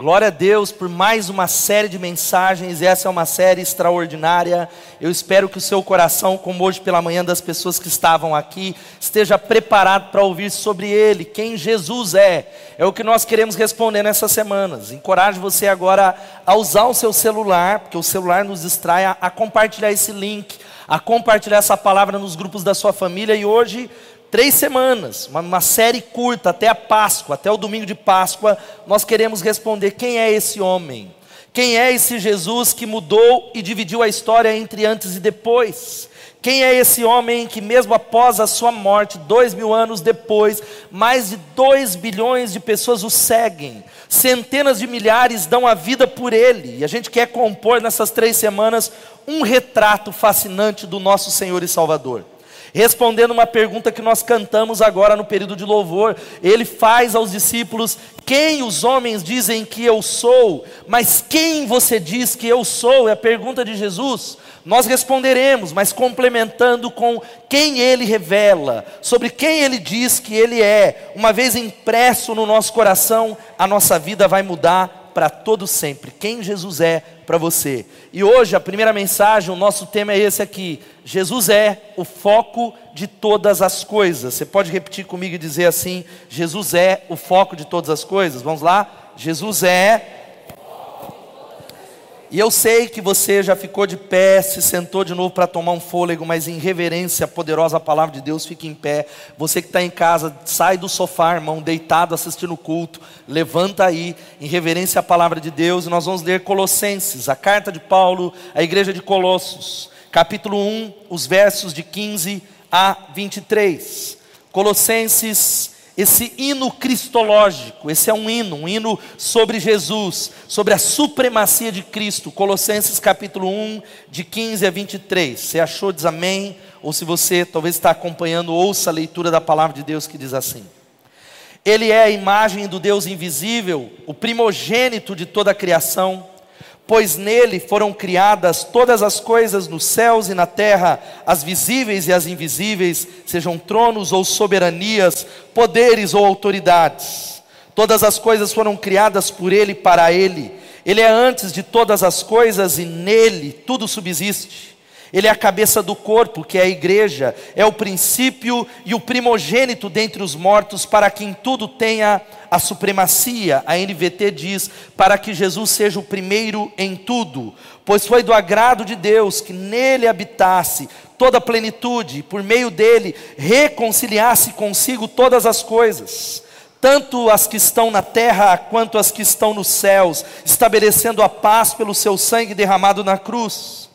Glória a Deus por mais uma série de mensagens. Essa é uma série extraordinária. Eu espero que o seu coração, como hoje pela manhã das pessoas que estavam aqui, esteja preparado para ouvir sobre Ele, quem Jesus é. É o que nós queremos responder nessas semanas. Encorajo você agora a usar o seu celular, porque o celular nos distrai, a, a compartilhar esse link, a compartilhar essa palavra nos grupos da sua família. E hoje três semanas, uma, uma, série curta, até a Páscoa, até o domingo de Páscoa, nós queremos responder: quem é esse homem? Quem é esse Jesus que mudou e dividiu a história entre antes e depois? Quem é esse homem que, mesmo após a sua morte, dois mil anos depois, mais de dois bilhões de pessoas o seguem, centenas de milhares dão a vida por ele, e a gente quer compor nessas três semanas um retrato fascinante do nosso Senhor e Salvador respondendo uma pergunta que nós cantamos agora no período de louvor. Ele faz aos discípulos: Quem os homens dizem que eu sou? Mas quem você diz que eu sou? É a pergunta de Jesus. Nós responderemos, mas complementando com quem ele revela, sobre quem ele diz que ele é. Uma vez impresso no nosso coração, a nossa vida vai mudar para todo sempre, quem Jesus é para você. E hoje a primeira mensagem, o nosso tema é esse aqui: Jesus é o foco de todas as coisas. Você pode repetir comigo e dizer assim: Jesus é o foco de todas as coisas? Vamos lá? Jesus é e eu sei que você já ficou de pé, se sentou de novo para tomar um fôlego, mas em reverência à poderosa palavra de Deus, fique em pé. Você que está em casa, sai do sofá, irmão, deitado assistindo o culto, levanta aí, em reverência à palavra de Deus, e nós vamos ler Colossenses, a carta de Paulo à igreja de Colossos, capítulo 1, os versos de 15 a 23. Colossenses esse hino cristológico, esse é um hino, um hino sobre Jesus, sobre a supremacia de Cristo. Colossenses capítulo 1, de 15 a 23. Você achou, diz amém. Ou se você talvez está acompanhando, ouça a leitura da palavra de Deus que diz assim: Ele é a imagem do Deus invisível, o primogênito de toda a criação pois nele foram criadas todas as coisas nos céus e na terra, as visíveis e as invisíveis, sejam tronos ou soberanias, poderes ou autoridades. Todas as coisas foram criadas por ele e para ele. Ele é antes de todas as coisas e nele tudo subsiste. Ele é a cabeça do corpo, que é a igreja, é o princípio e o primogênito dentre os mortos, para que em tudo tenha a supremacia. A NVT diz: para que Jesus seja o primeiro em tudo, pois foi do agrado de Deus que nele habitasse toda a plenitude, e por meio dele reconciliasse consigo todas as coisas tanto as que estão na terra quanto as que estão nos céus, estabelecendo a paz pelo seu sangue derramado na cruz.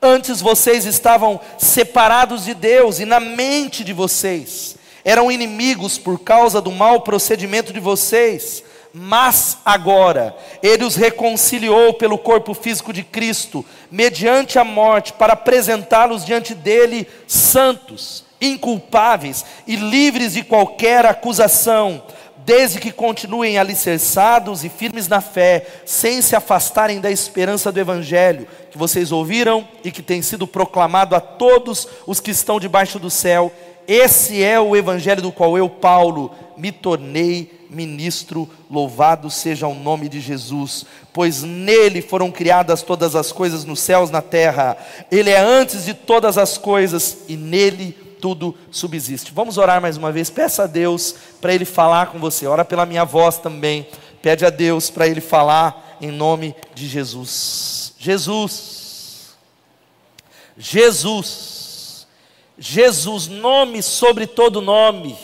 Antes vocês estavam separados de Deus e na mente de vocês eram inimigos por causa do mau procedimento de vocês, mas agora Ele os reconciliou pelo corpo físico de Cristo, mediante a morte, para apresentá-los diante dele santos, inculpáveis e livres de qualquer acusação desde que continuem alicerçados e firmes na fé, sem se afastarem da esperança do Evangelho que vocês ouviram e que tem sido proclamado a todos os que estão debaixo do céu. Esse é o Evangelho do qual eu, Paulo, me tornei ministro. Louvado seja o nome de Jesus, pois nele foram criadas todas as coisas nos céus e na terra. Ele é antes de todas as coisas e nele tudo subsiste. Vamos orar mais uma vez. Peça a Deus para Ele falar com você. Ora pela minha voz também. Pede a Deus para Ele falar em nome de Jesus. Jesus. Jesus. Jesus, nome sobre todo nome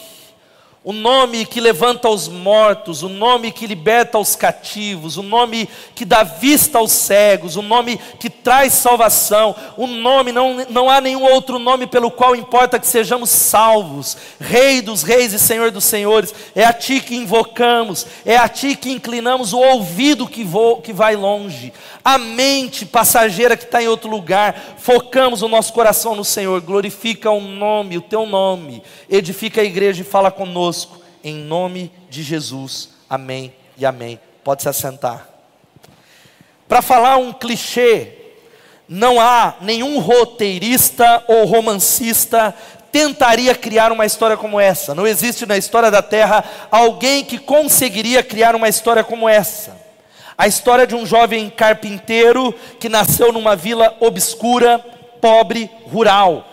o nome que levanta os mortos, o nome que liberta os cativos, o nome que dá vista aos cegos, o nome que traz salvação, o nome, não, não há nenhum outro nome pelo qual importa que sejamos salvos, Rei dos reis e Senhor dos senhores, é a Ti que invocamos, é a Ti que inclinamos o ouvido que, vo, que vai longe, a mente passageira que está em outro lugar, focamos o nosso coração no Senhor, glorifica o nome, o Teu nome, edifica a igreja e fala conosco em nome de Jesus. Amém e amém. Pode se assentar. Para falar um clichê, não há nenhum roteirista ou romancista tentaria criar uma história como essa. Não existe na história da Terra alguém que conseguiria criar uma história como essa. A história de um jovem carpinteiro que nasceu numa vila obscura, pobre, rural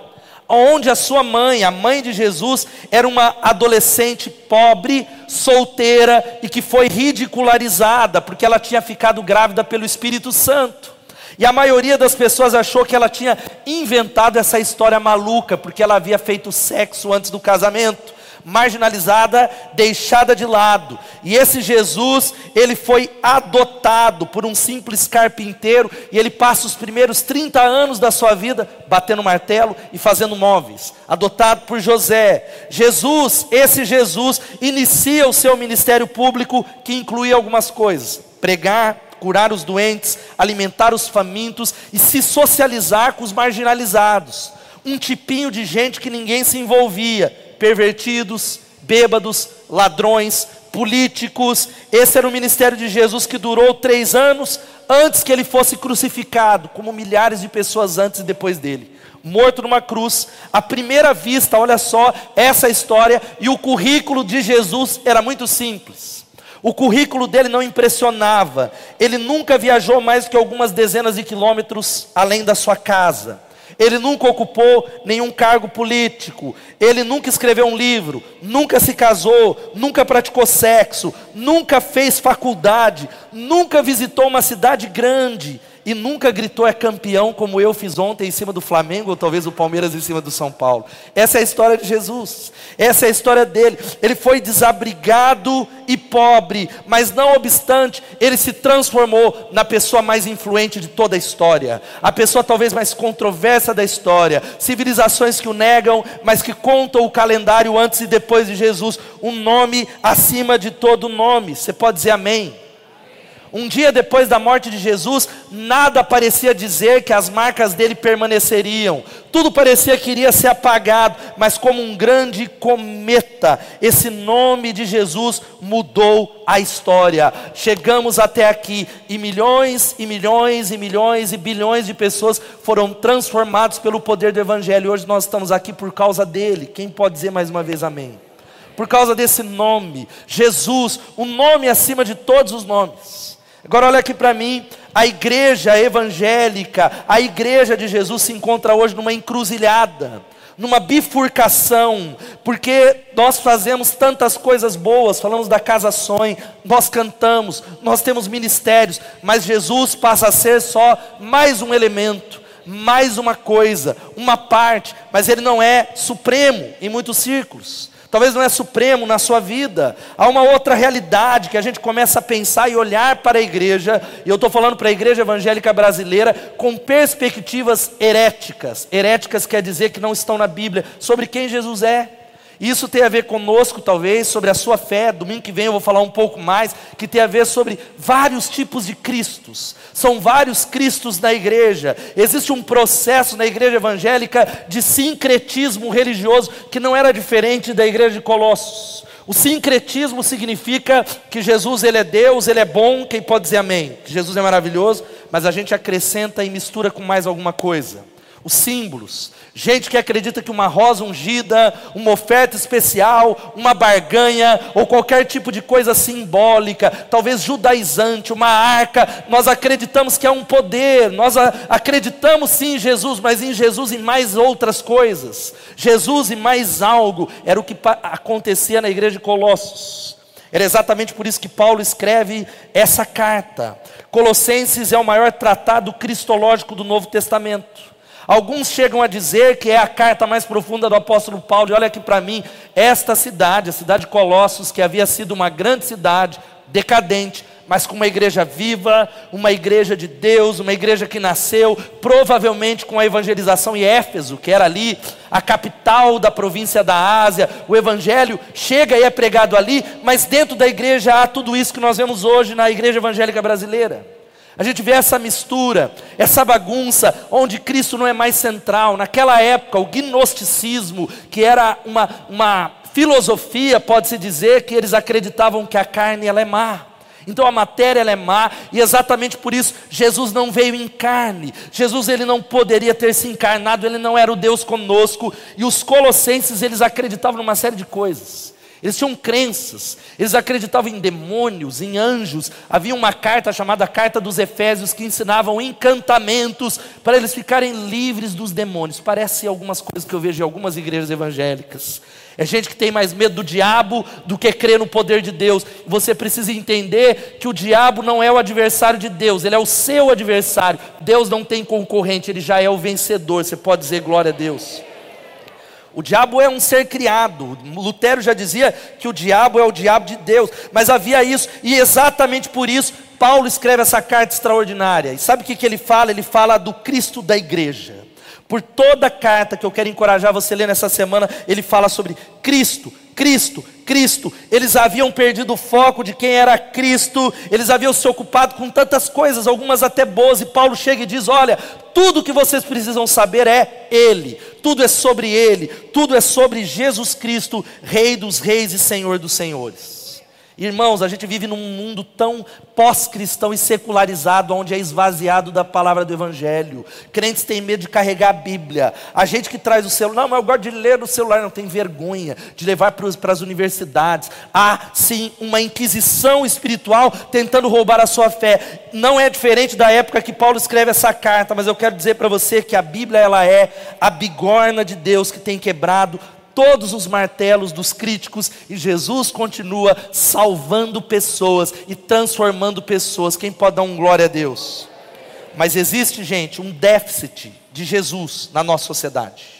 onde a sua mãe, a mãe de Jesus, era uma adolescente pobre, solteira e que foi ridicularizada porque ela tinha ficado grávida pelo Espírito Santo. E a maioria das pessoas achou que ela tinha inventado essa história maluca porque ela havia feito sexo antes do casamento marginalizada, deixada de lado. E esse Jesus, ele foi adotado por um simples carpinteiro e ele passa os primeiros 30 anos da sua vida batendo martelo e fazendo móveis. Adotado por José. Jesus, esse Jesus, inicia o seu ministério público que incluía algumas coisas: pregar, curar os doentes, alimentar os famintos e se socializar com os marginalizados. Um tipinho de gente que ninguém se envolvia pervertidos, bêbados, ladrões, políticos. Esse era o ministério de Jesus que durou três anos antes que ele fosse crucificado, como milhares de pessoas antes e depois dele. Morto numa cruz, à primeira vista, olha só essa história, e o currículo de Jesus era muito simples. O currículo dele não impressionava, ele nunca viajou mais que algumas dezenas de quilômetros além da sua casa. Ele nunca ocupou nenhum cargo político, ele nunca escreveu um livro, nunca se casou, nunca praticou sexo, nunca fez faculdade, nunca visitou uma cidade grande e nunca gritou é campeão como eu fiz ontem em cima do Flamengo, ou talvez o Palmeiras em cima do São Paulo. Essa é a história de Jesus, essa é a história dele. Ele foi desabrigado e pobre, mas não obstante, ele se transformou na pessoa mais influente de toda a história, a pessoa talvez mais controversa da história. Civilizações que o negam, mas que contam o calendário antes e depois de Jesus, um nome acima de todo nome. Você pode dizer amém? Um dia depois da morte de Jesus, nada parecia dizer que as marcas dele permaneceriam. Tudo parecia que iria ser apagado, mas como um grande cometa, esse nome de Jesus mudou a história. Chegamos até aqui e milhões e milhões e milhões e bilhões de pessoas foram transformados pelo poder do evangelho. Hoje nós estamos aqui por causa dele. Quem pode dizer mais uma vez amém? Por causa desse nome, Jesus, o nome acima de todos os nomes. Agora olha aqui para mim, a igreja evangélica, a igreja de Jesus se encontra hoje numa encruzilhada, numa bifurcação, porque nós fazemos tantas coisas boas, falamos da casa sonho, nós cantamos, nós temos ministérios, mas Jesus passa a ser só mais um elemento, mais uma coisa, uma parte, mas ele não é supremo em muitos círculos talvez não é supremo na sua vida. Há uma outra realidade que a gente começa a pensar e olhar para a igreja, e eu estou falando para a igreja evangélica brasileira, com perspectivas heréticas. Heréticas quer dizer que não estão na Bíblia, sobre quem Jesus é. Isso tem a ver conosco, talvez, sobre a sua fé. Domingo que vem eu vou falar um pouco mais, que tem a ver sobre vários tipos de Cristos. São vários Cristos na igreja. Existe um processo na igreja evangélica de sincretismo religioso que não era diferente da igreja de Colossos. O sincretismo significa que Jesus ele é Deus, ele é bom, quem pode dizer amém? Que Jesus é maravilhoso, mas a gente acrescenta e mistura com mais alguma coisa os símbolos. Gente que acredita que uma rosa ungida, uma oferta especial, uma barganha ou qualquer tipo de coisa simbólica, talvez judaizante, uma arca, nós acreditamos que é um poder, nós acreditamos sim em Jesus, mas em Jesus e mais outras coisas. Jesus e mais algo era o que acontecia na igreja de Colossos. Era exatamente por isso que Paulo escreve essa carta. Colossenses é o maior tratado cristológico do Novo Testamento. Alguns chegam a dizer que é a carta mais profunda do apóstolo Paulo, e olha aqui para mim, esta cidade, a cidade de Colossos, que havia sido uma grande cidade, decadente, mas com uma igreja viva, uma igreja de Deus, uma igreja que nasceu provavelmente com a evangelização em Éfeso, que era ali a capital da província da Ásia. O evangelho chega e é pregado ali, mas dentro da igreja há tudo isso que nós vemos hoje na igreja evangélica brasileira. A gente vê essa mistura, essa bagunça, onde Cristo não é mais central. Naquela época, o gnosticismo, que era uma, uma filosofia, pode-se dizer, que eles acreditavam que a carne ela é má. Então a matéria ela é má e exatamente por isso Jesus não veio em carne. Jesus ele não poderia ter se encarnado, ele não era o Deus conosco. E os colossenses eles acreditavam numa série de coisas. Eles tinham crenças, eles acreditavam em demônios, em anjos. Havia uma carta chamada Carta dos Efésios que ensinavam encantamentos para eles ficarem livres dos demônios. Parece algumas coisas que eu vejo em algumas igrejas evangélicas. É gente que tem mais medo do diabo do que crê no poder de Deus. Você precisa entender que o diabo não é o adversário de Deus, ele é o seu adversário. Deus não tem concorrente, ele já é o vencedor. Você pode dizer glória a Deus. O diabo é um ser criado. Lutero já dizia que o diabo é o diabo de Deus. Mas havia isso, e exatamente por isso, Paulo escreve essa carta extraordinária. E sabe o que, que ele fala? Ele fala do Cristo da igreja. Por toda a carta que eu quero encorajar você a ler nessa semana, ele fala sobre Cristo, Cristo, Cristo. Eles haviam perdido o foco de quem era Cristo, eles haviam se ocupado com tantas coisas, algumas até boas, e Paulo chega e diz: Olha, tudo que vocês precisam saber é Ele, tudo é sobre Ele, tudo é sobre Jesus Cristo, Rei dos Reis e Senhor dos Senhores. Irmãos, a gente vive num mundo tão pós-cristão e secularizado, onde é esvaziado da palavra do Evangelho. Crentes têm medo de carregar a Bíblia. A gente que traz o celular, não, mas eu gosto de ler no celular, não tem vergonha de levar para as universidades. Há sim uma inquisição espiritual tentando roubar a sua fé. Não é diferente da época que Paulo escreve essa carta, mas eu quero dizer para você que a Bíblia ela é a bigorna de Deus que tem quebrado todos os martelos dos críticos e Jesus continua salvando pessoas e transformando pessoas. Quem pode dar um glória a Deus? Mas existe, gente, um déficit de Jesus na nossa sociedade.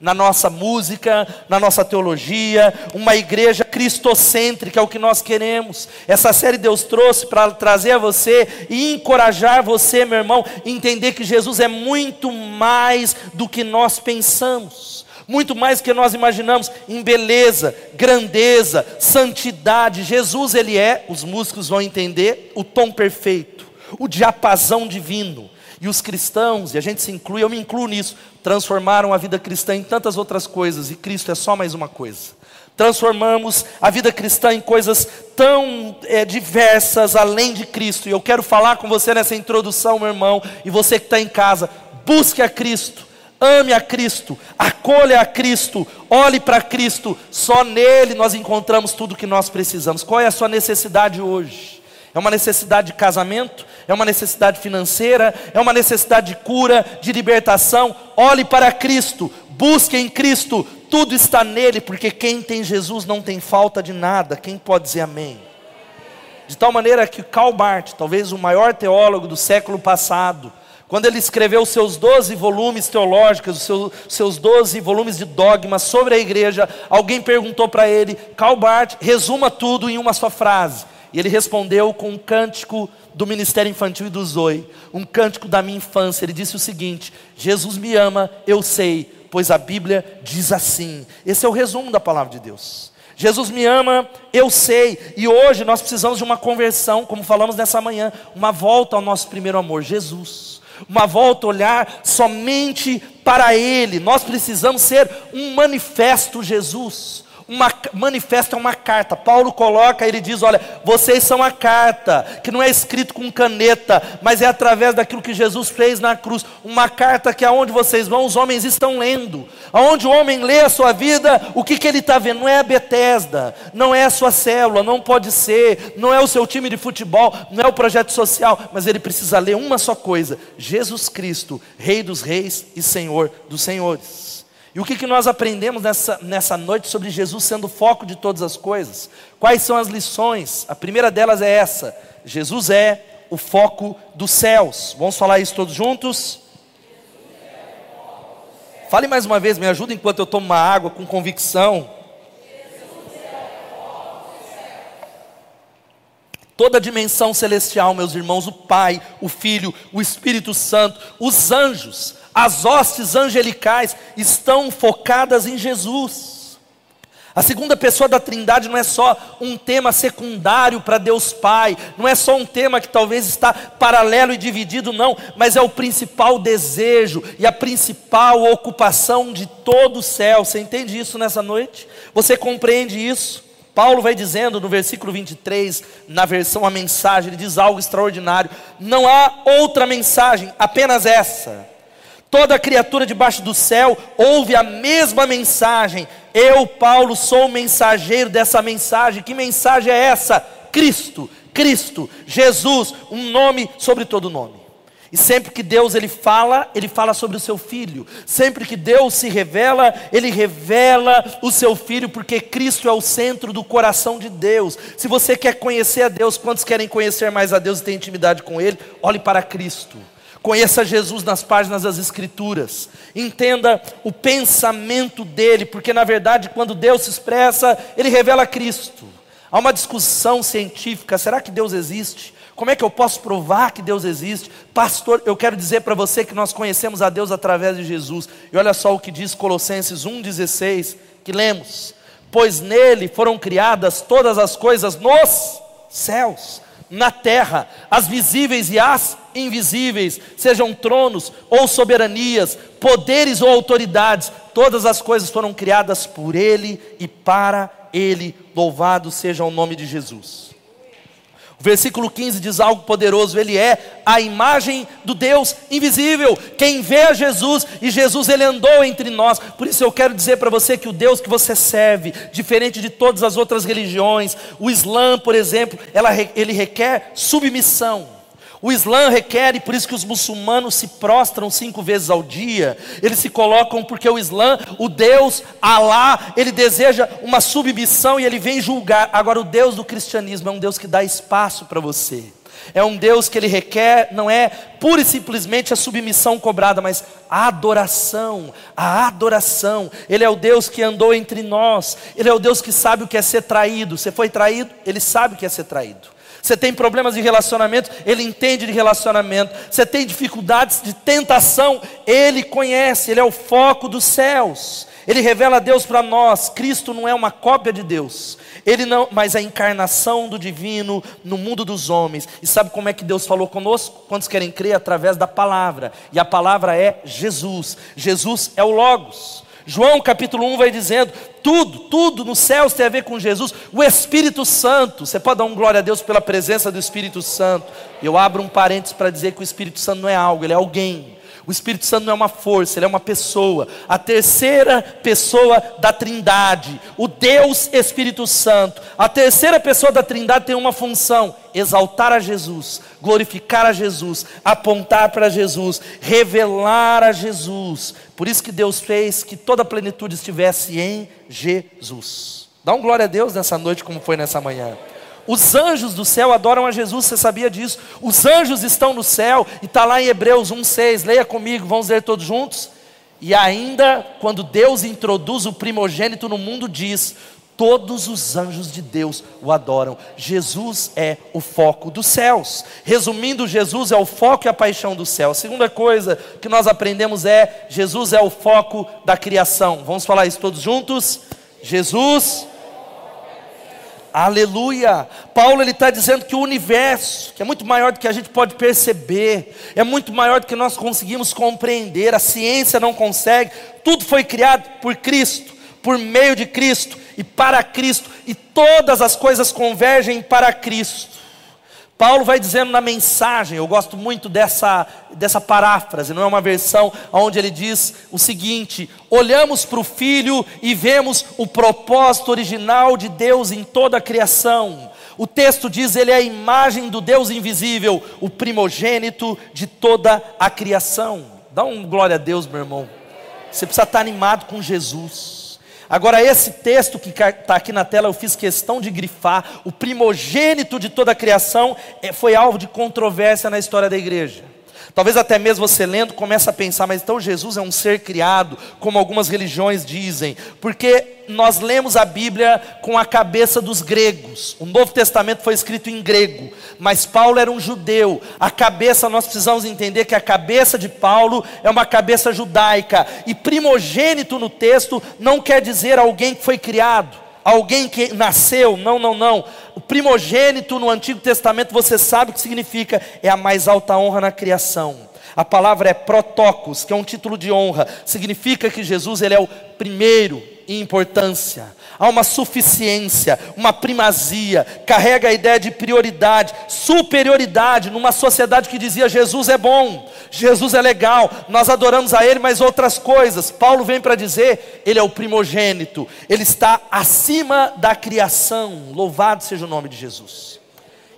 Na nossa música, na nossa teologia, uma igreja cristocêntrica é o que nós queremos. Essa série Deus trouxe para trazer a você e encorajar você, meu irmão, entender que Jesus é muito mais do que nós pensamos muito mais que nós imaginamos, em beleza, grandeza, santidade. Jesus, ele é, os músicos vão entender, o tom perfeito, o diapasão divino. E os cristãos, e a gente se inclui, eu me incluo nisso, transformaram a vida cristã em tantas outras coisas, e Cristo é só mais uma coisa. Transformamos a vida cristã em coisas tão é, diversas além de Cristo. E eu quero falar com você nessa introdução, meu irmão, e você que está em casa, busque a Cristo Ame a Cristo, acolha a Cristo, olhe para Cristo, só nele nós encontramos tudo o que nós precisamos. Qual é a sua necessidade hoje? É uma necessidade de casamento? É uma necessidade financeira? É uma necessidade de cura, de libertação? Olhe para Cristo, busque em Cristo, tudo está nele, porque quem tem Jesus não tem falta de nada. Quem pode dizer amém? De tal maneira que Karl Barth, talvez o maior teólogo do século passado, quando ele escreveu os seus 12 volumes teológicos, os seus, seus 12 volumes de dogmas sobre a igreja, alguém perguntou para ele, Karl Barth, resuma tudo em uma só frase. E ele respondeu com um cântico do Ministério Infantil e do Zoe, um cântico da minha infância. Ele disse o seguinte: Jesus me ama, eu sei, pois a Bíblia diz assim. Esse é o resumo da palavra de Deus. Jesus me ama, eu sei, e hoje nós precisamos de uma conversão, como falamos nessa manhã, uma volta ao nosso primeiro amor, Jesus uma volta olhar somente para Ele. Nós precisamos ser um manifesto Jesus uma, manifesta uma carta. Paulo coloca, ele diz: Olha, vocês são a carta, que não é escrito com caneta, mas é através daquilo que Jesus fez na cruz. Uma carta que aonde vocês vão, os homens estão lendo. Aonde o homem lê a sua vida, o que, que ele está vendo? Não é a Bethesda, não é a sua célula, não pode ser, não é o seu time de futebol, não é o projeto social, mas ele precisa ler uma só coisa: Jesus Cristo, Rei dos Reis e Senhor dos Senhores. E o que, que nós aprendemos nessa, nessa noite sobre Jesus sendo o foco de todas as coisas? Quais são as lições? A primeira delas é essa: Jesus é o foco dos céus. Vamos falar isso todos juntos? Fale mais uma vez, me ajuda enquanto eu tomo uma água com convicção. Toda a dimensão celestial, meus irmãos, o Pai, o Filho, o Espírito Santo, os anjos, as hostes angelicais estão focadas em Jesus. A segunda pessoa da Trindade não é só um tema secundário para Deus Pai, não é só um tema que talvez está paralelo e dividido, não, mas é o principal desejo e a principal ocupação de todo o céu. Você entende isso nessa noite? Você compreende isso? Paulo vai dizendo no versículo 23, na versão a mensagem, ele diz algo extraordinário: não há outra mensagem, apenas essa. Toda criatura debaixo do céu ouve a mesma mensagem, Eu, Paulo, sou o mensageiro dessa mensagem. Que mensagem é essa? Cristo, Cristo, Jesus, um nome sobre todo nome. E sempre que Deus ele fala, ele fala sobre o seu filho. Sempre que Deus se revela, ele revela o seu filho, porque Cristo é o centro do coração de Deus. Se você quer conhecer a Deus, quantos querem conhecer mais a Deus e ter intimidade com ele? Olhe para Cristo. Conheça Jesus nas páginas das Escrituras. Entenda o pensamento dele, porque na verdade, quando Deus se expressa, ele revela Cristo. Há uma discussão científica: será que Deus existe? Como é que eu posso provar que Deus existe? Pastor, eu quero dizer para você que nós conhecemos a Deus através de Jesus. E olha só o que diz Colossenses 1,16, que lemos: Pois nele foram criadas todas as coisas nos céus, na terra, as visíveis e as invisíveis, sejam tronos ou soberanias, poderes ou autoridades, todas as coisas foram criadas por Ele e para Ele. Louvado seja o nome de Jesus. O versículo 15 diz algo poderoso: Ele é a imagem do Deus invisível. Quem vê a Jesus, e Jesus ele andou entre nós. Por isso eu quero dizer para você que o Deus que você serve, diferente de todas as outras religiões, o Islã, por exemplo, ela, ele requer submissão. O Islã requer, e por isso que os muçulmanos se prostram cinco vezes ao dia, eles se colocam porque o Islã, o Deus, Alá, ele deseja uma submissão e ele vem julgar. Agora, o Deus do cristianismo é um Deus que dá espaço para você. É um Deus que ele requer, não é pura e simplesmente a submissão cobrada, mas a adoração, a adoração. Ele é o Deus que andou entre nós, ele é o Deus que sabe o que é ser traído. Você foi traído, ele sabe o que é ser traído. Você tem problemas de relacionamento, Ele entende de relacionamento. Você tem dificuldades de tentação, Ele conhece, Ele é o foco dos céus. Ele revela Deus para nós. Cristo não é uma cópia de Deus. Ele não, mas a encarnação do divino no mundo dos homens. E sabe como é que Deus falou conosco? Quantos querem crer através da palavra? E a palavra é Jesus. Jesus é o logos. João capítulo 1 vai dizendo: tudo, tudo nos céus tem a ver com Jesus. O Espírito Santo, você pode dar um glória a Deus pela presença do Espírito Santo. Eu abro um parênteses para dizer que o Espírito Santo não é algo, ele é alguém. O Espírito Santo não é uma força, ele é uma pessoa. A terceira pessoa da Trindade, o Deus Espírito Santo. A terceira pessoa da Trindade tem uma função: exaltar a Jesus, glorificar a Jesus, apontar para Jesus, revelar a Jesus. Por isso que Deus fez que toda a plenitude estivesse em Jesus. Dá um glória a Deus nessa noite, como foi nessa manhã. Os anjos do céu adoram a Jesus, você sabia disso? Os anjos estão no céu, e está lá em Hebreus 1,6, leia comigo, vamos ler todos juntos. E ainda, quando Deus introduz o primogênito no mundo, diz: Todos os anjos de Deus o adoram. Jesus é o foco dos céus. Resumindo, Jesus é o foco e a paixão do céu. A segunda coisa que nós aprendemos é: Jesus é o foco da criação. Vamos falar isso todos juntos? Jesus Aleluia! Paulo ele está dizendo que o universo, que é muito maior do que a gente pode perceber, é muito maior do que nós conseguimos compreender, a ciência não consegue, tudo foi criado por Cristo, por meio de Cristo e para Cristo, e todas as coisas convergem para Cristo. Paulo vai dizendo na mensagem, eu gosto muito dessa, dessa paráfrase, não é uma versão onde ele diz o seguinte: olhamos para o Filho e vemos o propósito original de Deus em toda a criação. O texto diz: ele é a imagem do Deus invisível, o primogênito de toda a criação. Dá um glória a Deus, meu irmão. Você precisa estar animado com Jesus. Agora, esse texto que está aqui na tela, eu fiz questão de grifar. O primogênito de toda a criação é, foi alvo de controvérsia na história da igreja. Talvez até mesmo você lendo comece a pensar, mas então Jesus é um ser criado, como algumas religiões dizem, porque nós lemos a Bíblia com a cabeça dos gregos. O Novo Testamento foi escrito em grego, mas Paulo era um judeu. A cabeça, nós precisamos entender que a cabeça de Paulo é uma cabeça judaica, e primogênito no texto não quer dizer alguém que foi criado alguém que nasceu, não, não, não. O primogênito no Antigo Testamento, você sabe o que significa, é a mais alta honra na criação. A palavra é protocos, que é um título de honra, significa que Jesus ele é o primeiro e importância, há uma suficiência, uma primazia, carrega a ideia de prioridade, superioridade numa sociedade que dizia Jesus é bom, Jesus é legal, nós adoramos a Ele, mas outras coisas. Paulo vem para dizer, Ele é o primogênito, Ele está acima da criação, louvado seja o nome de Jesus.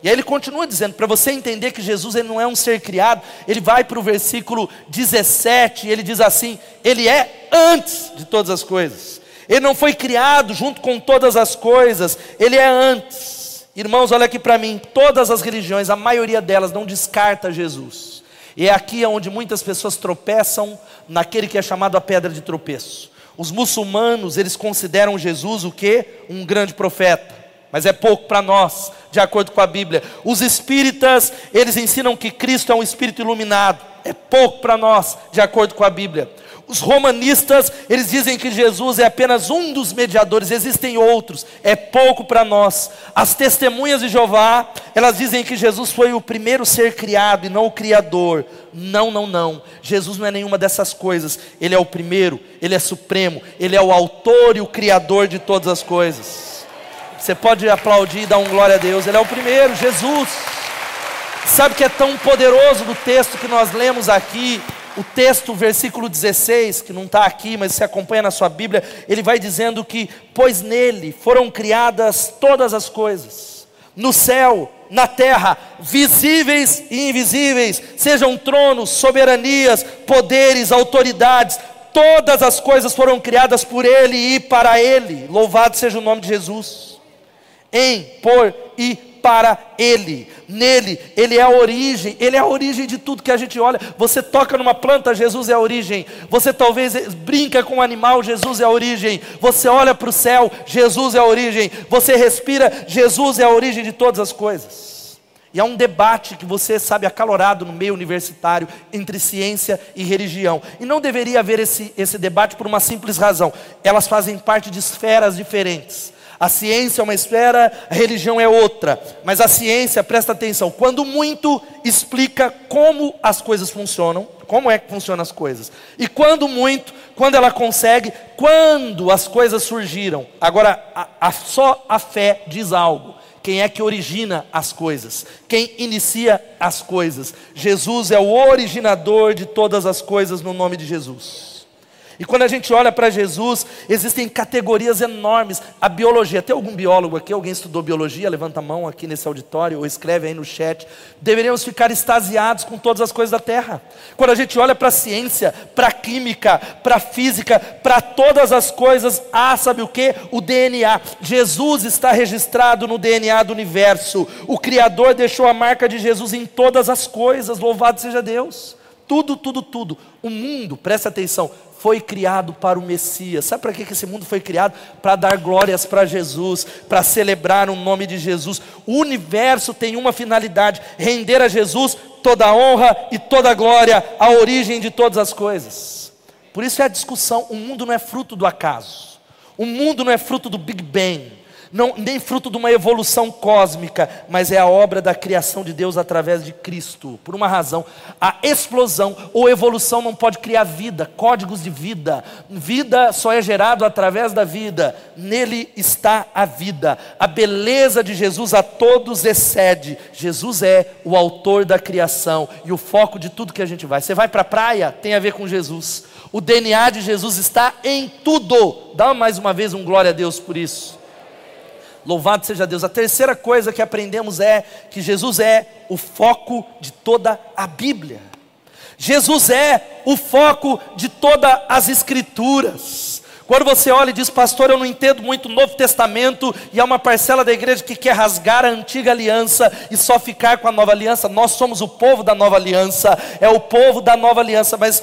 E aí ele continua dizendo, para você entender que Jesus ele não é um ser criado, ele vai para o versículo 17, e ele diz assim: Ele é antes de todas as coisas. Ele não foi criado junto com todas as coisas, ele é antes. Irmãos, olha aqui para mim, todas as religiões, a maioria delas não descarta Jesus. E é aqui onde muitas pessoas tropeçam naquele que é chamado a pedra de tropeço. Os muçulmanos, eles consideram Jesus o que? Um grande profeta mas é pouco para nós, de acordo com a Bíblia. Os espíritas, eles ensinam que Cristo é um espírito iluminado, é pouco para nós, de acordo com a Bíblia. Os romanistas, eles dizem que Jesus é apenas um dos mediadores, existem outros, é pouco para nós. As testemunhas de Jeová, elas dizem que Jesus foi o primeiro ser criado e não o criador. Não, não, não. Jesus não é nenhuma dessas coisas. Ele é o primeiro, ele é supremo, ele é o autor e o criador de todas as coisas. Você pode aplaudir e dar um glória a Deus. Ele é o primeiro, Jesus. Sabe que é tão poderoso do texto que nós lemos aqui, o texto, versículo 16, que não está aqui, mas se acompanha na sua Bíblia, ele vai dizendo que, pois nele foram criadas todas as coisas, no céu, na terra, visíveis e invisíveis, sejam tronos, soberanias, poderes, autoridades, todas as coisas foram criadas por ele e para ele. Louvado seja o nome de Jesus em, por e para Ele. Nele, Ele é a origem, Ele é a origem de tudo que a gente olha. Você toca numa planta, Jesus é a origem. Você talvez brinca com um animal, Jesus é a origem. Você olha para o céu, Jesus é a origem. Você respira, Jesus é a origem de todas as coisas. E há um debate que você sabe acalorado no meio universitário entre ciência e religião. E não deveria haver esse, esse debate por uma simples razão: elas fazem parte de esferas diferentes. A ciência é uma esfera, a religião é outra. Mas a ciência, presta atenção, quando muito explica como as coisas funcionam, como é que funcionam as coisas. E quando muito, quando ela consegue, quando as coisas surgiram. Agora, a, a, só a fé diz algo. Quem é que origina as coisas? Quem inicia as coisas? Jesus é o originador de todas as coisas no nome de Jesus. E quando a gente olha para Jesus, existem categorias enormes. A biologia, tem algum biólogo aqui? Alguém estudou biologia? Levanta a mão aqui nesse auditório ou escreve aí no chat. Deveríamos ficar extasiados com todas as coisas da Terra. Quando a gente olha para a ciência, para a química, para a física, para todas as coisas, ah, sabe o que? O DNA. Jesus está registrado no DNA do universo. O Criador deixou a marca de Jesus em todas as coisas. Louvado seja Deus. Tudo, tudo, tudo. O mundo, presta atenção, foi criado para o Messias. Sabe para que esse mundo foi criado? Para dar glórias para Jesus, para celebrar o nome de Jesus. O universo tem uma finalidade: render a Jesus toda a honra e toda a glória, a origem de todas as coisas. Por isso é a discussão: o mundo não é fruto do acaso, o mundo não é fruto do Big Bang não, nem fruto de uma evolução cósmica, mas é a obra da criação de Deus através de Cristo. Por uma razão, a explosão ou evolução não pode criar vida, códigos de vida. Vida só é gerado através da vida. Nele está a vida. A beleza de Jesus a todos excede. Jesus é o autor da criação e o foco de tudo que a gente vai. Você vai para a praia, tem a ver com Jesus. O DNA de Jesus está em tudo. Dá mais uma vez um glória a Deus por isso. Louvado seja Deus. A terceira coisa que aprendemos é que Jesus é o foco de toda a Bíblia. Jesus é o foco de todas as Escrituras. Quando você olha e diz, pastor, eu não entendo muito o Novo Testamento, e há uma parcela da igreja que quer rasgar a antiga aliança e só ficar com a nova aliança, nós somos o povo da nova aliança, é o povo da nova aliança, mas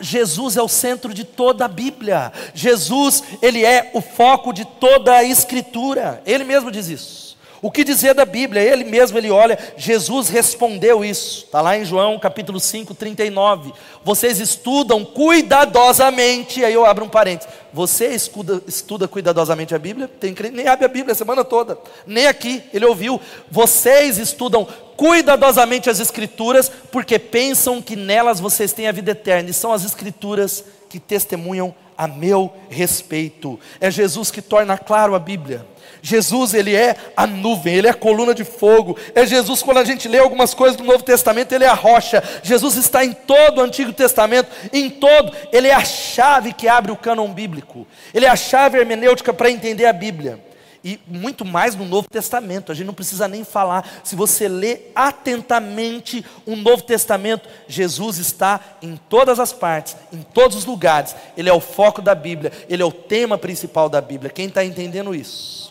Jesus é o centro de toda a Bíblia, Jesus, ele é o foco de toda a Escritura, ele mesmo diz isso. O que dizer da Bíblia? Ele mesmo, ele olha, Jesus respondeu isso. Está lá em João capítulo 5, 39. Vocês estudam cuidadosamente, aí eu abro um parênteses. Você estuda, estuda cuidadosamente a Bíblia? Tem crente, nem abre a Bíblia a semana toda. Nem aqui, ele ouviu. Vocês estudam cuidadosamente as Escrituras, porque pensam que nelas vocês têm a vida eterna. E são as Escrituras que testemunham a meu respeito. É Jesus que torna claro a Bíblia. Jesus, ele é a nuvem, ele é a coluna de fogo. É Jesus, quando a gente lê algumas coisas do Novo Testamento, ele é a rocha. Jesus está em todo o Antigo Testamento, em todo. Ele é a chave que abre o cânon bíblico. Ele é a chave hermenêutica para entender a Bíblia. E muito mais no Novo Testamento, a gente não precisa nem falar. Se você lê atentamente o Novo Testamento, Jesus está em todas as partes, em todos os lugares. Ele é o foco da Bíblia, ele é o tema principal da Bíblia. Quem está entendendo isso?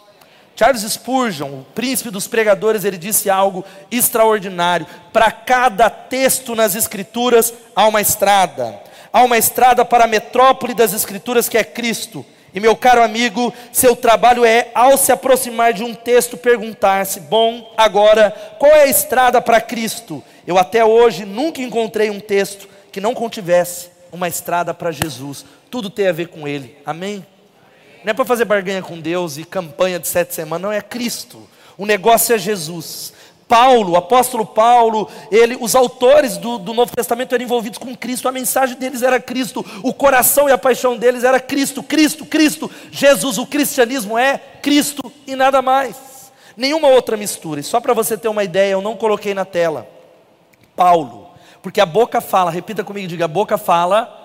Charles Spurgeon, o príncipe dos pregadores, ele disse algo extraordinário. Para cada texto nas Escrituras há uma estrada. Há uma estrada para a metrópole das Escrituras que é Cristo. E meu caro amigo, seu trabalho é, ao se aproximar de um texto, perguntar-se: bom, agora, qual é a estrada para Cristo? Eu até hoje nunca encontrei um texto que não contivesse uma estrada para Jesus. Tudo tem a ver com Ele. Amém? Não é para fazer barganha com Deus e campanha de sete semanas, não é Cristo. O negócio é Jesus. Paulo, o apóstolo Paulo, ele, os autores do, do, Novo Testamento eram envolvidos com Cristo, a mensagem deles era Cristo, o coração e a paixão deles era Cristo, Cristo, Cristo, Jesus, o cristianismo é Cristo e nada mais, nenhuma outra mistura. E só para você ter uma ideia, eu não coloquei na tela, Paulo, porque a boca fala, repita comigo, diga, a boca fala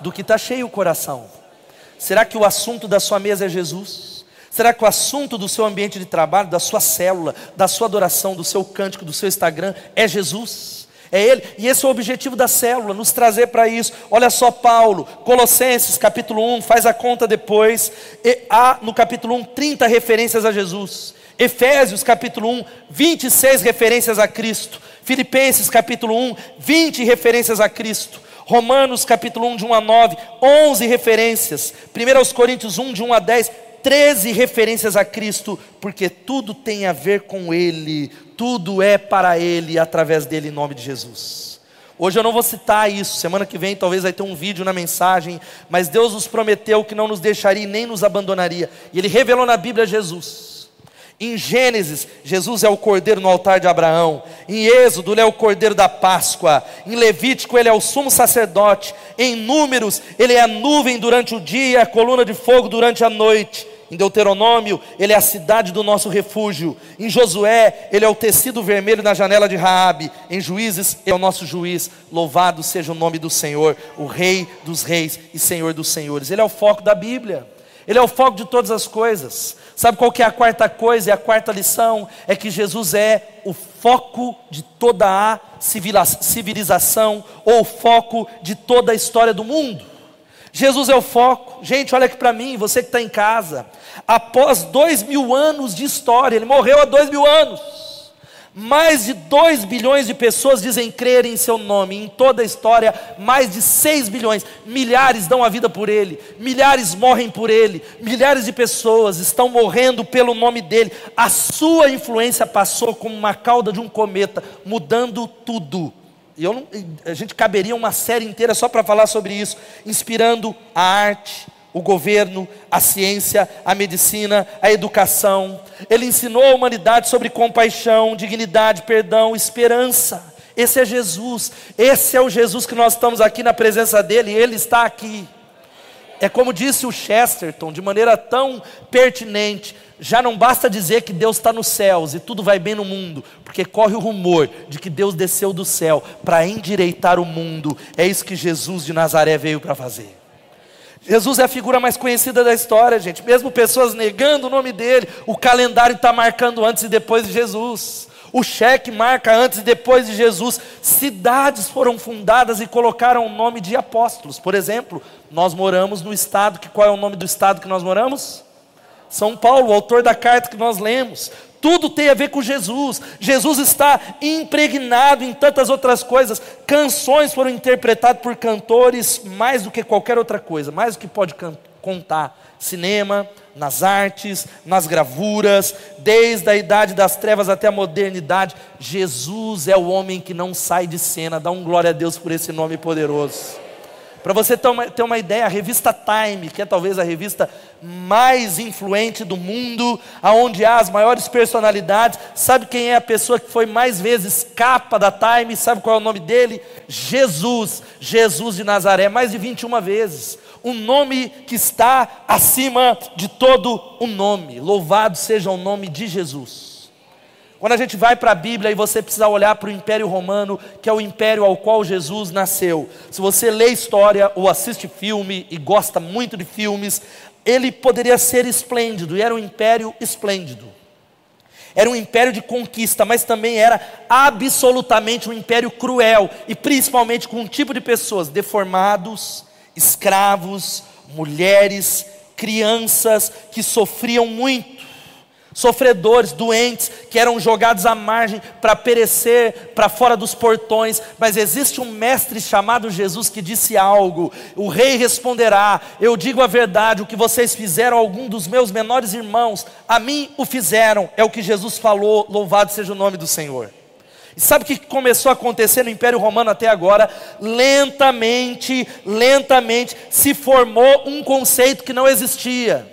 do que está cheio o coração. Será que o assunto da sua mesa é Jesus? Será que o assunto do seu ambiente de trabalho, da sua célula, da sua adoração, do seu cântico, do seu Instagram é Jesus? É Ele, e esse é o objetivo da célula, nos trazer para isso. Olha só, Paulo, Colossenses capítulo 1, faz a conta depois. E há no capítulo 1 30 referências a Jesus. Efésios capítulo 1, 26 referências a Cristo. Filipenses capítulo 1, 20 referências a Cristo. Romanos capítulo 1, de 1 a 9, 11 referências. 1 Coríntios 1, de 1 a 10, 13 referências a Cristo, porque tudo tem a ver com Ele, tudo é para Ele através dele, em nome de Jesus. Hoje eu não vou citar isso, semana que vem talvez vai ter um vídeo na mensagem, mas Deus nos prometeu que não nos deixaria nem nos abandonaria, e Ele revelou na Bíblia Jesus. Em Gênesis, Jesus é o cordeiro no altar de Abraão. Em Êxodo, ele é o cordeiro da Páscoa. Em Levítico, ele é o sumo sacerdote. Em Números, ele é a nuvem durante o dia, a coluna de fogo durante a noite. Em Deuteronômio, ele é a cidade do nosso refúgio. Em Josué, ele é o tecido vermelho na janela de Raabe. Em Juízes, ele é o nosso juiz. Louvado seja o nome do Senhor, o Rei dos reis e Senhor dos senhores. Ele é o foco da Bíblia. Ele é o foco de todas as coisas. Sabe qual que é a quarta coisa e a quarta lição? É que Jesus é o foco de toda a civilização ou o foco de toda a história do mundo. Jesus é o foco. Gente, olha aqui para mim, você que está em casa. Após dois mil anos de história, ele morreu há dois mil anos. Mais de 2 bilhões de pessoas dizem crer em seu nome. Em toda a história, mais de 6 bilhões. Milhares dão a vida por ele. Milhares morrem por ele. Milhares de pessoas estão morrendo pelo nome dele. A sua influência passou como uma cauda de um cometa, mudando tudo. E não, a gente caberia uma série inteira só para falar sobre isso, inspirando a arte, o governo, a ciência, a medicina, a educação. Ele ensinou a humanidade sobre compaixão, dignidade, perdão, esperança. Esse é Jesus, esse é o Jesus que nós estamos aqui na presença dele, e ele está aqui. É como disse o Chesterton, de maneira tão pertinente: já não basta dizer que Deus está nos céus e tudo vai bem no mundo, porque corre o rumor de que Deus desceu do céu para endireitar o mundo. É isso que Jesus de Nazaré veio para fazer. Jesus é a figura mais conhecida da história, gente. Mesmo pessoas negando o nome dele, o calendário está marcando antes e depois de Jesus. O cheque marca antes e depois de Jesus. Cidades foram fundadas e colocaram o nome de apóstolos. Por exemplo, nós moramos no estado que qual é o nome do estado que nós moramos? São Paulo, o autor da carta que nós lemos. Tudo tem a ver com Jesus. Jesus está impregnado em tantas outras coisas. Canções foram interpretadas por cantores mais do que qualquer outra coisa, mais do que pode contar. Cinema, nas artes, nas gravuras, desde a idade das trevas até a modernidade. Jesus é o homem que não sai de cena. Dá um glória a Deus por esse nome poderoso. Para você ter uma, ter uma ideia, a revista Time, que é talvez a revista mais influente do mundo, aonde há as maiores personalidades, sabe quem é a pessoa que foi mais vezes capa da Time? Sabe qual é o nome dele? Jesus, Jesus de Nazaré, mais de 21 vezes. um nome que está acima de todo o nome. Louvado seja o nome de Jesus. Quando a gente vai para a Bíblia e você precisa olhar para o Império Romano, que é o império ao qual Jesus nasceu. Se você lê história ou assiste filme e gosta muito de filmes, ele poderia ser esplêndido, e era um império esplêndido. Era um império de conquista, mas também era absolutamente um império cruel, e principalmente com um tipo de pessoas deformados, escravos, mulheres, crianças que sofriam muito, sofredores, doentes, que eram jogados à margem para perecer para fora dos portões. Mas existe um mestre chamado Jesus que disse algo: o rei responderá: Eu digo a verdade, o que vocês fizeram a algum dos meus menores irmãos, a mim o fizeram. É o que Jesus falou, louvado seja o nome do Senhor. E sabe o que começou a acontecer no Império Romano até agora? Lentamente, lentamente se formou um conceito que não existia,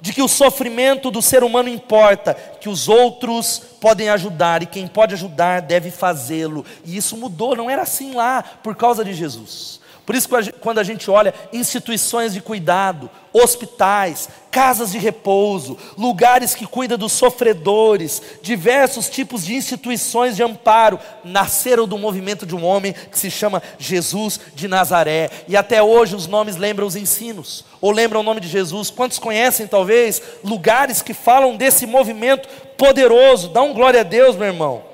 de que o sofrimento do ser humano importa, que os outros podem ajudar e quem pode ajudar deve fazê-lo. E isso mudou, não era assim lá por causa de Jesus. Por isso, quando a gente olha instituições de cuidado, hospitais, casas de repouso, lugares que cuidam dos sofredores, diversos tipos de instituições de amparo, nasceram do movimento de um homem que se chama Jesus de Nazaré. E até hoje os nomes lembram os ensinos, ou lembram o nome de Jesus. Quantos conhecem, talvez, lugares que falam desse movimento poderoso? Dá um glória a Deus, meu irmão.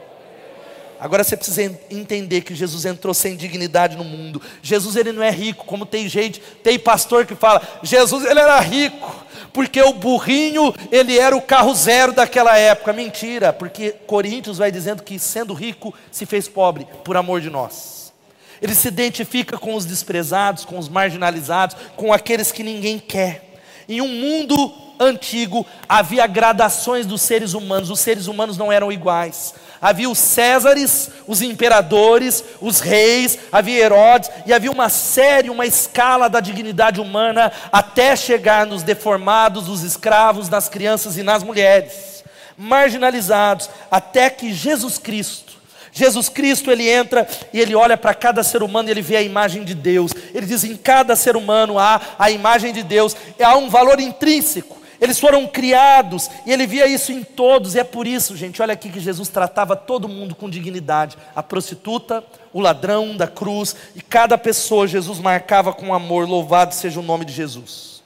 Agora você precisa entender que Jesus entrou sem dignidade no mundo. Jesus ele não é rico, como tem gente, tem pastor que fala, Jesus ele era rico, porque o burrinho ele era o carro zero daquela época. Mentira, porque Coríntios vai dizendo que sendo rico se fez pobre por amor de nós. Ele se identifica com os desprezados, com os marginalizados, com aqueles que ninguém quer. Em um mundo antigo havia gradações dos seres humanos, os seres humanos não eram iguais havia os Césares, os imperadores, os reis, havia Herodes, e havia uma série, uma escala da dignidade humana, até chegar nos deformados, nos escravos, nas crianças e nas mulheres, marginalizados, até que Jesus Cristo, Jesus Cristo, ele entra e ele olha para cada ser humano e ele vê a imagem de Deus. Ele diz: em cada ser humano há a imagem de Deus, há um valor intrínseco. Eles foram criados e ele via isso em todos, e é por isso, gente, olha aqui que Jesus tratava todo mundo com dignidade: a prostituta, o ladrão da cruz, e cada pessoa Jesus marcava com amor, louvado seja o nome de Jesus.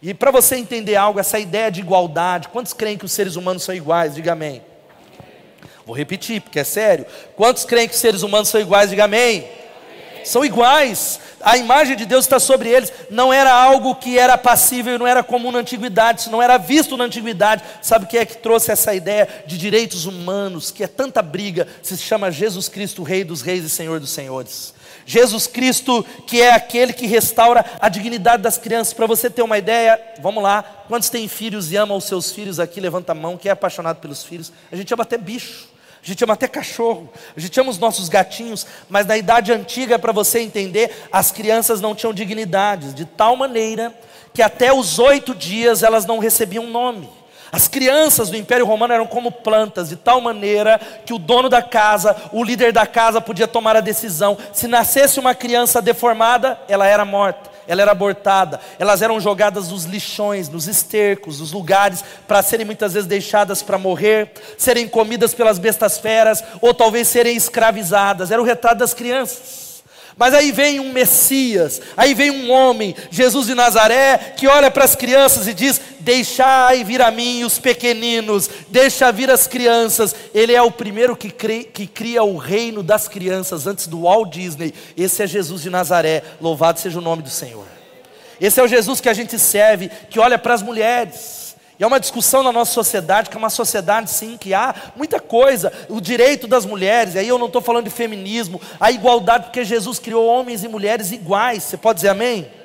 E para você entender algo, essa ideia de igualdade, quantos creem que os seres humanos são iguais? Diga amém. Vou repetir, porque é sério. Quantos creem que os seres humanos são iguais? Diga amém. São iguais a imagem de Deus está sobre eles, não era algo que era passível, não era comum na antiguidade, isso não era visto na antiguidade. Sabe quem é que trouxe essa ideia de direitos humanos, que é tanta briga? Se chama Jesus Cristo, Rei dos Reis e Senhor dos Senhores. Jesus Cristo, que é aquele que restaura a dignidade das crianças. Para você ter uma ideia, vamos lá. Quantos têm filhos e amam os seus filhos aqui? Levanta a mão. Quem é apaixonado pelos filhos? A gente ama até bicho a gente ama até cachorro, a gente ama os nossos gatinhos, mas na idade antiga, para você entender, as crianças não tinham dignidades, de tal maneira que até os oito dias elas não recebiam nome. As crianças do Império Romano eram como plantas, de tal maneira que o dono da casa, o líder da casa, podia tomar a decisão: se nascesse uma criança deformada, ela era morta ela era abortada, elas eram jogadas nos lixões, nos estercos, nos lugares, para serem muitas vezes deixadas para morrer, serem comidas pelas bestas feras, ou talvez serem escravizadas. Era o retrato das crianças. Mas aí vem um Messias, aí vem um homem, Jesus de Nazaré, que olha para as crianças e diz: Deixai vir a mim os pequeninos, deixa vir as crianças. Ele é o primeiro que, que cria o reino das crianças antes do Walt Disney. Esse é Jesus de Nazaré, louvado seja o nome do Senhor. Esse é o Jesus que a gente serve, que olha para as mulheres. E é uma discussão na nossa sociedade, que é uma sociedade, sim, que há muita coisa, o direito das mulheres, aí eu não estou falando de feminismo, a igualdade, porque Jesus criou homens e mulheres iguais, você pode dizer amém?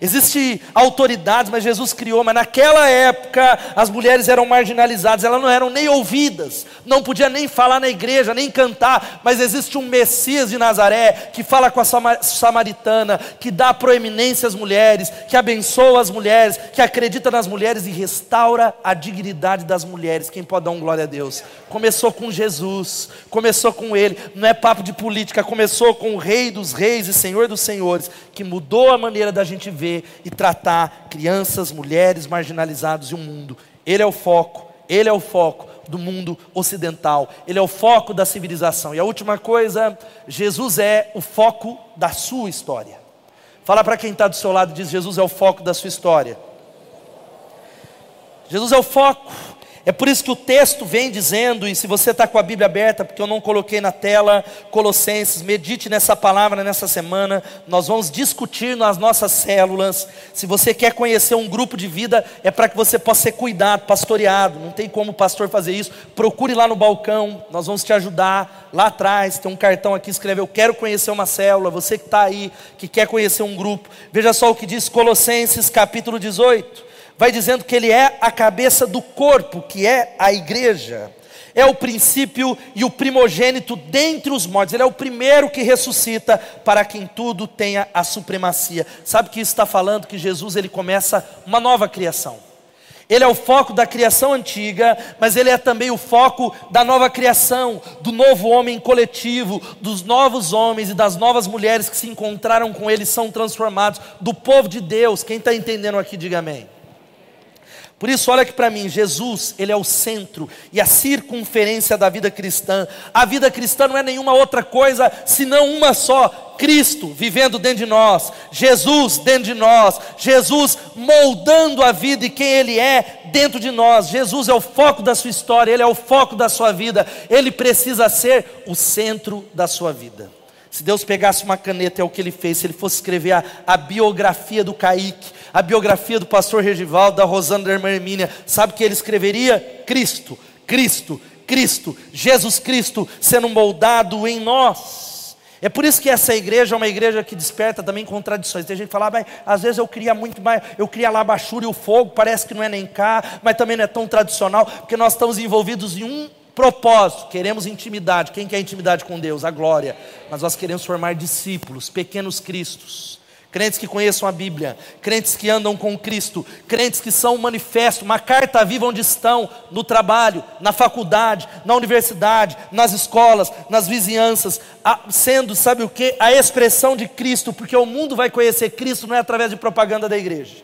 Existe autoridades, mas Jesus criou, mas naquela época as mulheres eram marginalizadas, elas não eram nem ouvidas, não podia nem falar na igreja, nem cantar, mas existe um Messias de Nazaré que fala com a samaritana, que dá proeminência às mulheres, que abençoa as mulheres, que acredita nas mulheres e restaura a dignidade das mulheres. Quem pode dar um glória a Deus? Começou com Jesus, começou com ele, não é papo de política, começou com o Rei dos Reis e Senhor dos Senhores, que mudou a maneira da gente ver e tratar crianças, mulheres marginalizados e o mundo. Ele é o foco, ele é o foco do mundo ocidental, ele é o foco da civilização. E a última coisa, Jesus é o foco da sua história. Fala para quem está do seu lado, diz: Jesus é o foco da sua história. Jesus é o foco. É por isso que o texto vem dizendo, e se você está com a Bíblia aberta, porque eu não coloquei na tela, Colossenses, medite nessa palavra nessa semana. Nós vamos discutir nas nossas células. Se você quer conhecer um grupo de vida, é para que você possa ser cuidado, pastoreado. Não tem como o pastor fazer isso. Procure lá no balcão, nós vamos te ajudar. Lá atrás tem um cartão aqui, escreve: Eu quero conhecer uma célula. Você que está aí, que quer conhecer um grupo. Veja só o que diz Colossenses capítulo 18 vai dizendo que ele é a cabeça do corpo, que é a igreja. É o princípio e o primogênito dentre os mortos. Ele é o primeiro que ressuscita para que em tudo tenha a supremacia. Sabe que isso está falando que Jesus ele começa uma nova criação. Ele é o foco da criação antiga, mas ele é também o foco da nova criação, do novo homem coletivo, dos novos homens e das novas mulheres que se encontraram com ele são transformados, do povo de Deus. Quem está entendendo aqui, diga amém. Por isso, olha aqui para mim, Jesus, ele é o centro e a circunferência da vida cristã. A vida cristã não é nenhuma outra coisa senão uma só: Cristo vivendo dentro de nós, Jesus dentro de nós, Jesus moldando a vida e quem Ele é dentro de nós. Jesus é o foco da sua história, Ele é o foco da sua vida, Ele precisa ser o centro da sua vida. Se Deus pegasse uma caneta, é o que ele fez, se ele fosse escrever a, a biografia do Kaique, a biografia do pastor Regivaldo, da Rosana da irmã Hermínia, sabe que ele escreveria? Cristo, Cristo, Cristo, Jesus Cristo sendo moldado em nós. É por isso que essa igreja é uma igreja que desperta também contradições. Tem gente que fala, ah, mas às vezes eu queria muito mais, eu queria lá a e o fogo, parece que não é nem cá, mas também não é tão tradicional, porque nós estamos envolvidos em um propósito, queremos intimidade. Quem quer intimidade com Deus? A glória. Mas nós queremos formar discípulos, pequenos cristos. Crentes que conheçam a Bíblia, crentes que andam com Cristo, crentes que são um manifesto, uma carta viva onde estão, no trabalho, na faculdade, na universidade, nas escolas, nas vizinhanças, sendo, sabe o que? A expressão de Cristo, porque o mundo vai conhecer Cristo não é através de propaganda da igreja.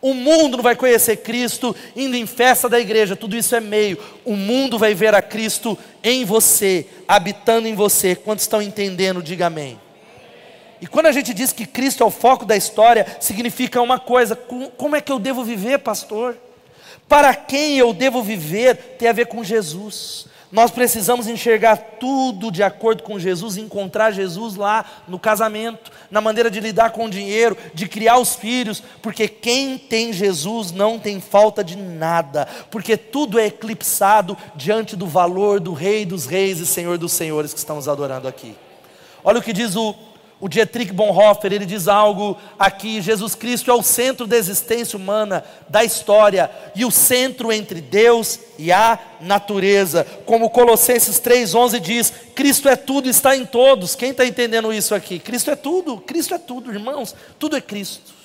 O mundo não vai conhecer Cristo indo em festa da igreja, tudo isso é meio. O mundo vai ver a Cristo em você, habitando em você. Quantos estão entendendo? Diga amém. E quando a gente diz que Cristo é o foco da história, significa uma coisa: como é que eu devo viver, pastor? Para quem eu devo viver tem a ver com Jesus. Nós precisamos enxergar tudo de acordo com Jesus, encontrar Jesus lá no casamento, na maneira de lidar com o dinheiro, de criar os filhos, porque quem tem Jesus não tem falta de nada, porque tudo é eclipsado diante do valor do Rei dos Reis e Senhor dos Senhores que estamos adorando aqui. Olha o que diz o o Dietrich Bonhoeffer, ele diz algo aqui: Jesus Cristo é o centro da existência humana, da história, e o centro entre Deus e a natureza. Como Colossenses 3,11 diz: Cristo é tudo, está em todos. Quem está entendendo isso aqui? Cristo é tudo, Cristo é tudo, irmãos, tudo é Cristo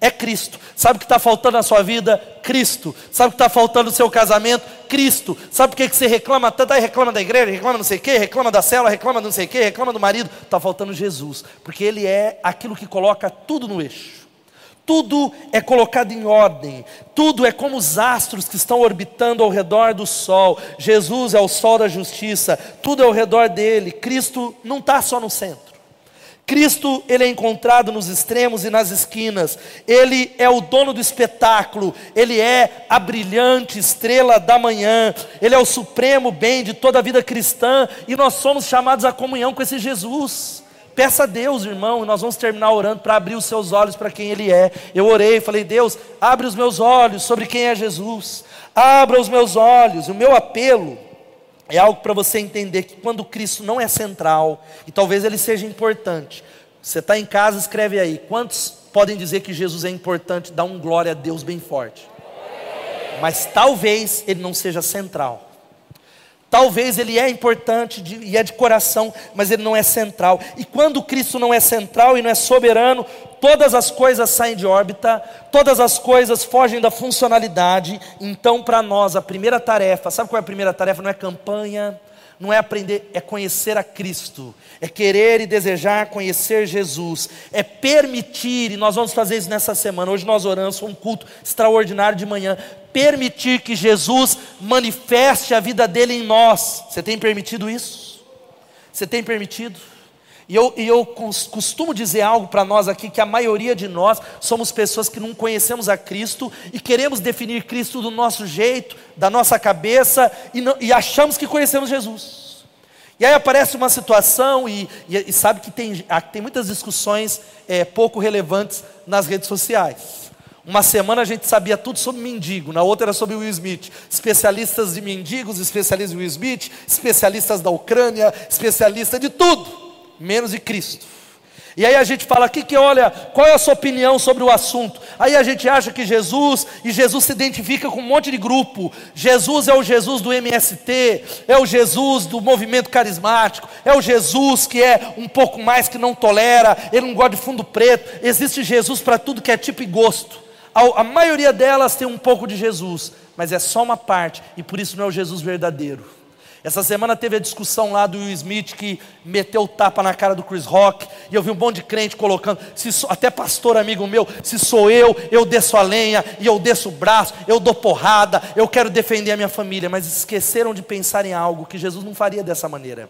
é Cristo. Sabe o que está faltando na sua vida? Cristo. Sabe o que está faltando no seu casamento? Cristo. Sabe por que você reclama tanto? Aí reclama da igreja, reclama não sei o quê, reclama da célula, reclama não sei o quê, reclama do marido. Está faltando Jesus. Porque Ele é aquilo que coloca tudo no eixo. Tudo é colocado em ordem, tudo é como os astros que estão orbitando ao redor do sol. Jesus é o sol da justiça, tudo é ao redor dele. Cristo não está só no centro. Cristo, ele é encontrado nos extremos e nas esquinas. Ele é o dono do espetáculo, ele é a brilhante estrela da manhã. Ele é o supremo bem de toda a vida cristã e nós somos chamados à comunhão com esse Jesus. Peça a Deus, irmão, e nós vamos terminar orando para abrir os seus olhos para quem Ele é. Eu orei, falei, Deus, abre os meus olhos sobre quem é Jesus. Abra os meus olhos. O meu apelo é algo para você entender que quando Cristo não é central, e talvez ele seja importante, você está em casa, escreve aí, quantos podem dizer que Jesus é importante? Dá um glória a Deus bem forte. Mas talvez ele não seja central. Talvez ele é importante de, e é de coração, mas ele não é central. E quando Cristo não é central e não é soberano, todas as coisas saem de órbita, todas as coisas fogem da funcionalidade. Então, para nós, a primeira tarefa, sabe qual é a primeira tarefa? Não é campanha, não é aprender, é conhecer a Cristo, é querer e desejar conhecer Jesus, é permitir, e nós vamos fazer isso nessa semana. Hoje nós oramos, foi um culto extraordinário de manhã. Permitir que Jesus manifeste a vida dele em nós. Você tem permitido isso? Você tem permitido? E eu, e eu costumo dizer algo para nós aqui: que a maioria de nós somos pessoas que não conhecemos a Cristo e queremos definir Cristo do nosso jeito, da nossa cabeça, e, não, e achamos que conhecemos Jesus. E aí aparece uma situação, e, e, e sabe que tem, tem muitas discussões é, pouco relevantes nas redes sociais. Uma semana a gente sabia tudo sobre mendigo, na outra era sobre Will Smith. Especialistas de mendigos, especialistas de Will Smith, especialistas da Ucrânia, especialistas de tudo menos de Cristo. E aí a gente fala aqui que olha, qual é a sua opinião sobre o assunto? Aí a gente acha que Jesus, e Jesus se identifica com um monte de grupo. Jesus é o Jesus do MST, é o Jesus do movimento carismático, é o Jesus que é um pouco mais que não tolera, ele não gosta de fundo preto. Existe Jesus para tudo que é tipo e gosto. A, a maioria delas tem um pouco de Jesus, mas é só uma parte, e por isso não é o Jesus verdadeiro. Essa semana teve a discussão lá do Will Smith que meteu o tapa na cara do Chris Rock, e eu vi um monte de crente colocando, sou, até pastor amigo meu, se sou eu, eu desço a lenha, e eu desço o braço, eu dou porrada, eu quero defender a minha família, mas esqueceram de pensar em algo que Jesus não faria dessa maneira.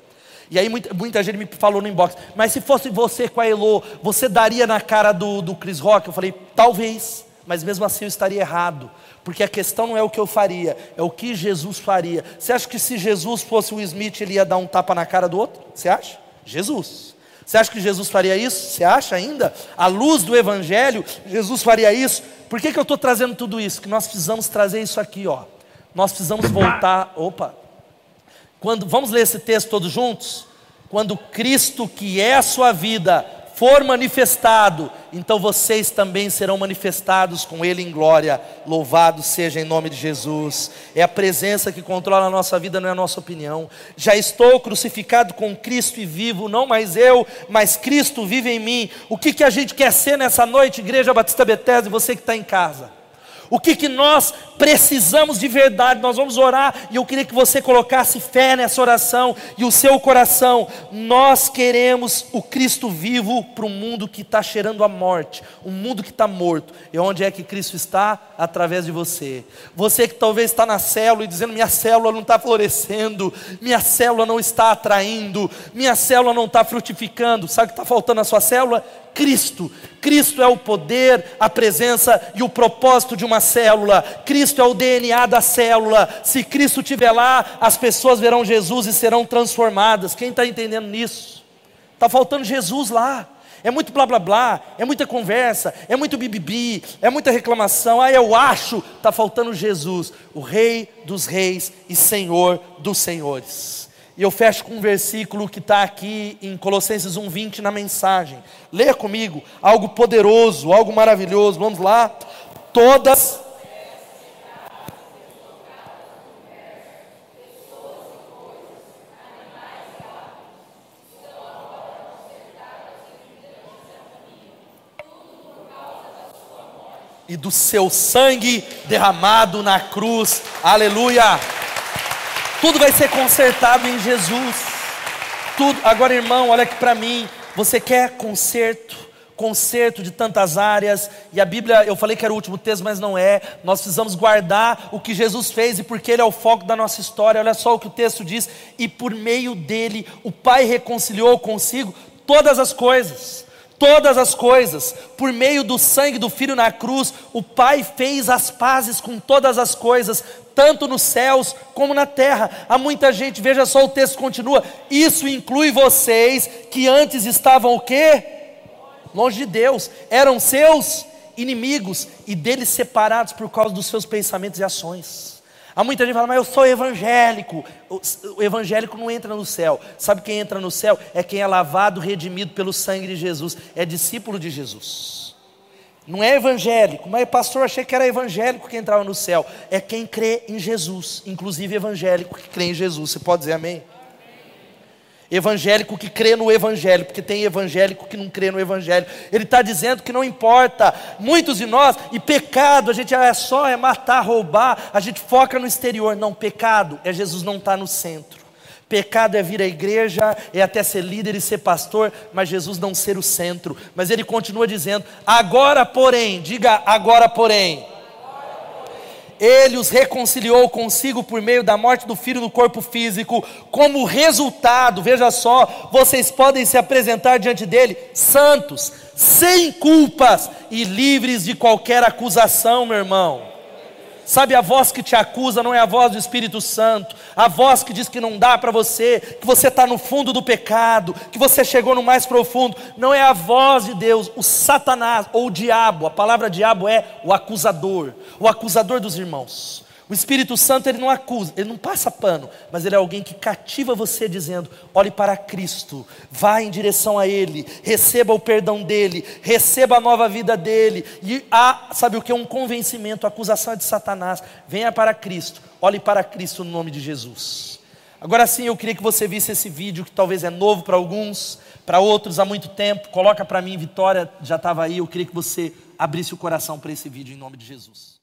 E aí muita, muita gente me falou no inbox, mas se fosse você com a Elo, você daria na cara do, do Chris Rock? Eu falei, talvez, mas mesmo assim eu estaria errado, porque a questão não é o que eu faria, é o que Jesus faria. Você acha que se Jesus fosse o Smith, ele ia dar um tapa na cara do outro? Você acha? Jesus. Você acha que Jesus faria isso? Você acha ainda? À luz do Evangelho, Jesus faria isso? Por que, que eu estou trazendo tudo isso? Que nós precisamos trazer isso aqui, ó. Nós precisamos voltar. Opa! Quando, vamos ler esse texto todos juntos? Quando Cristo, que é a sua vida, for manifestado, então vocês também serão manifestados com Ele em glória. Louvado seja em nome de Jesus. É a presença que controla a nossa vida, não é a nossa opinião. Já estou crucificado com Cristo e vivo, não mais eu, mas Cristo vive em mim. O que, que a gente quer ser nessa noite, Igreja Batista Bethesda, e você que está em casa? O que, que nós precisamos de verdade? Nós vamos orar e eu queria que você colocasse fé nessa oração e o seu coração. Nós queremos o Cristo vivo para um mundo que está cheirando a morte, um mundo que está morto. E onde é que Cristo está? Através de você. Você que talvez está na célula e dizendo: minha célula não está florescendo, minha célula não está atraindo, minha célula não está frutificando. Sabe o que está faltando na sua célula? Cristo. Cristo é o poder, a presença e o propósito de uma célula. Cristo é o DNA da célula. Se Cristo estiver lá, as pessoas verão Jesus e serão transformadas. Quem está entendendo nisso? Está faltando Jesus lá. É muito blá blá blá, é muita conversa, é muito bibibi, é muita reclamação. Ah, eu acho, está faltando Jesus, o Rei dos Reis e Senhor dos Senhores. E eu fecho com um versículo que está aqui em Colossenses 1,20 na mensagem. Leia comigo, algo poderoso, algo maravilhoso. Vamos lá. Todas. E do seu sangue derramado na cruz, aleluia. Tudo vai ser consertado em Jesus. Tudo. Agora, irmão, olha aqui para mim. Você quer conserto? Conserto de tantas áreas, e a Bíblia, eu falei que era o último texto, mas não é. Nós precisamos guardar o que Jesus fez e porque Ele é o foco da nossa história. Olha só o que o texto diz: e por meio dele, o Pai reconciliou consigo todas as coisas todas as coisas, por meio do sangue do Filho na cruz, o Pai fez as pazes com todas as coisas, tanto nos céus como na terra. Há muita gente, veja só o texto continua, isso inclui vocês que antes estavam o quê? Longe de Deus, eram seus inimigos e deles separados por causa dos seus pensamentos e ações. Há muita gente que fala, mas eu sou evangélico. O evangélico não entra no céu. Sabe quem entra no céu? É quem é lavado, redimido pelo sangue de Jesus. É discípulo de Jesus. Não é evangélico, mas pastor, achei que era evangélico que entrava no céu. É quem crê em Jesus, inclusive evangélico que crê em Jesus. Você pode dizer amém? Evangélico que crê no Evangelho, porque tem evangélico que não crê no Evangelho. Ele está dizendo que não importa, muitos de nós, e pecado, a gente ah, é só é matar, roubar, a gente foca no exterior. Não, pecado é Jesus não estar tá no centro. Pecado é vir à igreja, é até ser líder e ser pastor, mas Jesus não ser o centro. Mas ele continua dizendo: agora, porém, diga agora, porém. Ele os reconciliou consigo por meio da morte do filho no corpo físico, como resultado, veja só, vocês podem se apresentar diante dele santos, sem culpas e livres de qualquer acusação, meu irmão. Sabe, a voz que te acusa não é a voz do Espírito Santo, a voz que diz que não dá para você, que você está no fundo do pecado, que você chegou no mais profundo, não é a voz de Deus, o Satanás ou o diabo, a palavra diabo é o acusador, o acusador dos irmãos. O Espírito Santo ele não acusa, ele não passa pano, mas ele é alguém que cativa você dizendo: olhe para Cristo, vá em direção a Ele, receba o perdão dele, receba a nova vida dele. E há, sabe o que? Um convencimento, a acusação de Satanás. Venha para Cristo, olhe para Cristo no nome de Jesus. Agora sim, eu queria que você visse esse vídeo que talvez é novo para alguns, para outros há muito tempo. Coloca para mim, Vitória já estava aí. Eu queria que você abrisse o coração para esse vídeo em nome de Jesus.